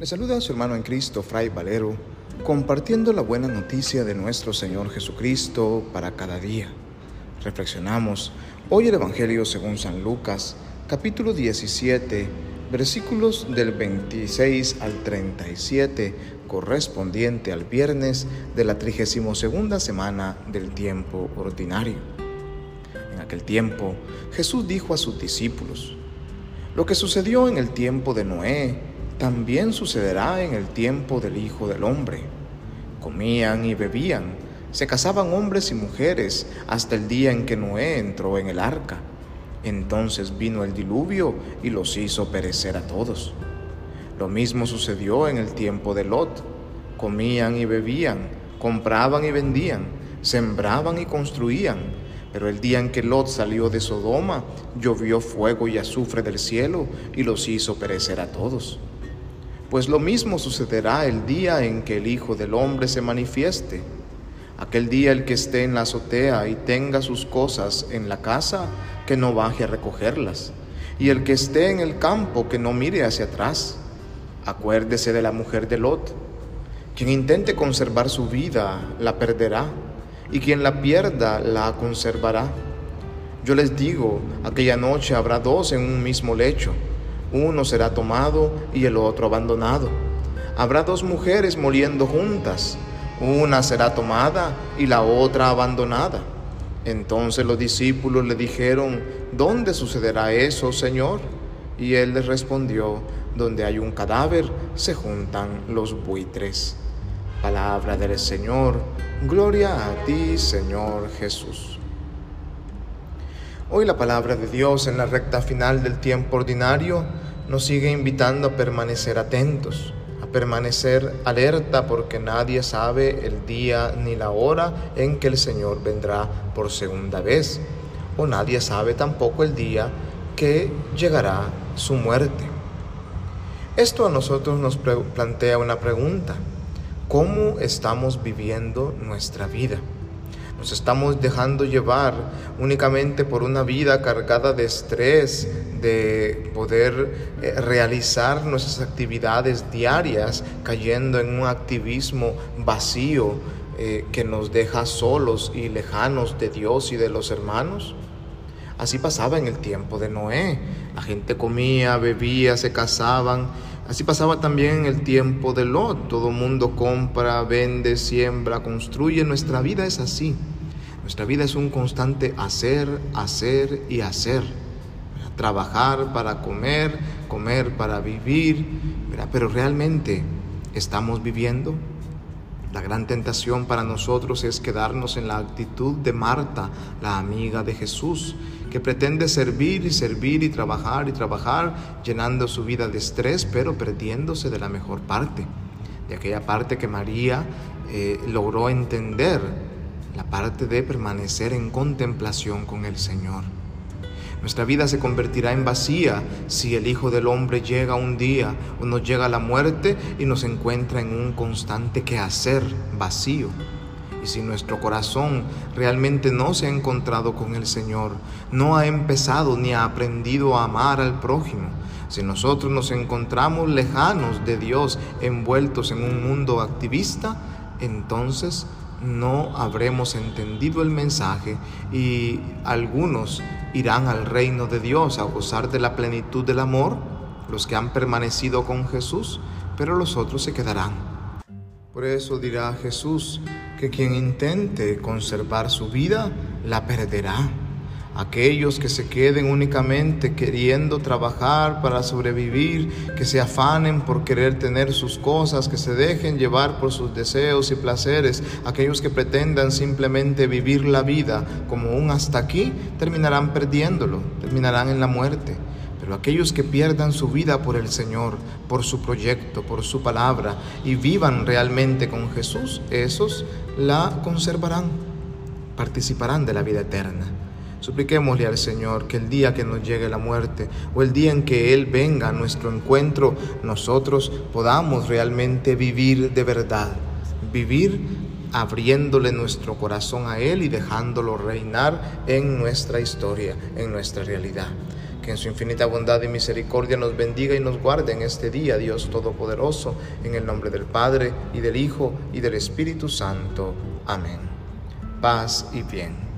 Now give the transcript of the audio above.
Le saluda su hermano en Cristo, Fray Valero, compartiendo la buena noticia de nuestro Señor Jesucristo para cada día. Reflexionamos hoy el Evangelio según San Lucas, capítulo 17, versículos del 26 al 37, correspondiente al viernes de la 32 semana del tiempo ordinario. En aquel tiempo, Jesús dijo a sus discípulos, lo que sucedió en el tiempo de Noé, también sucederá en el tiempo del Hijo del Hombre. Comían y bebían, se casaban hombres y mujeres hasta el día en que Noé entró en el arca. Entonces vino el diluvio y los hizo perecer a todos. Lo mismo sucedió en el tiempo de Lot. Comían y bebían, compraban y vendían, sembraban y construían. Pero el día en que Lot salió de Sodoma, llovió fuego y azufre del cielo y los hizo perecer a todos. Pues lo mismo sucederá el día en que el Hijo del Hombre se manifieste. Aquel día el que esté en la azotea y tenga sus cosas en la casa, que no baje a recogerlas. Y el que esté en el campo, que no mire hacia atrás. Acuérdese de la mujer de Lot. Quien intente conservar su vida, la perderá. Y quien la pierda, la conservará. Yo les digo, aquella noche habrá dos en un mismo lecho uno será tomado y el otro abandonado. Habrá dos mujeres moliendo juntas, una será tomada y la otra abandonada. Entonces los discípulos le dijeron, ¿dónde sucederá eso, Señor? Y él les respondió, donde hay un cadáver se juntan los buitres. Palabra del Señor, gloria a ti, Señor Jesús. Hoy la palabra de Dios en la recta final del tiempo ordinario nos sigue invitando a permanecer atentos, a permanecer alerta porque nadie sabe el día ni la hora en que el Señor vendrá por segunda vez, o nadie sabe tampoco el día que llegará su muerte. Esto a nosotros nos plantea una pregunta. ¿Cómo estamos viviendo nuestra vida? Nos estamos dejando llevar únicamente por una vida cargada de estrés, de poder eh, realizar nuestras actividades diarias, cayendo en un activismo vacío eh, que nos deja solos y lejanos de Dios y de los hermanos. Así pasaba en el tiempo de Noé. La gente comía, bebía, se casaban. Así pasaba también el tiempo de Lot. Todo mundo compra, vende, siembra, construye. Nuestra vida es así. Nuestra vida es un constante hacer, hacer y hacer. Trabajar para comer, comer para vivir. Pero realmente estamos viviendo. La gran tentación para nosotros es quedarnos en la actitud de Marta, la amiga de Jesús, que pretende servir y servir y trabajar y trabajar, llenando su vida de estrés, pero perdiéndose de la mejor parte, de aquella parte que María eh, logró entender la parte de permanecer en contemplación con el Señor. Nuestra vida se convertirá en vacía si el Hijo del Hombre llega un día o nos llega la muerte y nos encuentra en un constante quehacer vacío. Y si nuestro corazón realmente no se ha encontrado con el Señor, no ha empezado ni ha aprendido a amar al prójimo, si nosotros nos encontramos lejanos de Dios, envueltos en un mundo activista, entonces no habremos entendido el mensaje y algunos irán al reino de Dios a gozar de la plenitud del amor, los que han permanecido con Jesús, pero los otros se quedarán. Por eso dirá Jesús que quien intente conservar su vida, la perderá aquellos que se queden únicamente queriendo trabajar para sobrevivir, que se afanen por querer tener sus cosas, que se dejen llevar por sus deseos y placeres, aquellos que pretendan simplemente vivir la vida como un hasta aquí, terminarán perdiéndolo, terminarán en la muerte. Pero aquellos que pierdan su vida por el Señor, por su proyecto, por su palabra y vivan realmente con Jesús, esos la conservarán, participarán de la vida eterna. Supliquémosle al Señor que el día que nos llegue la muerte o el día en que Él venga a nuestro encuentro, nosotros podamos realmente vivir de verdad, vivir abriéndole nuestro corazón a Él y dejándolo reinar en nuestra historia, en nuestra realidad. Que en su infinita bondad y misericordia nos bendiga y nos guarde en este día, Dios Todopoderoso, en el nombre del Padre, y del Hijo, y del Espíritu Santo. Amén. Paz y bien.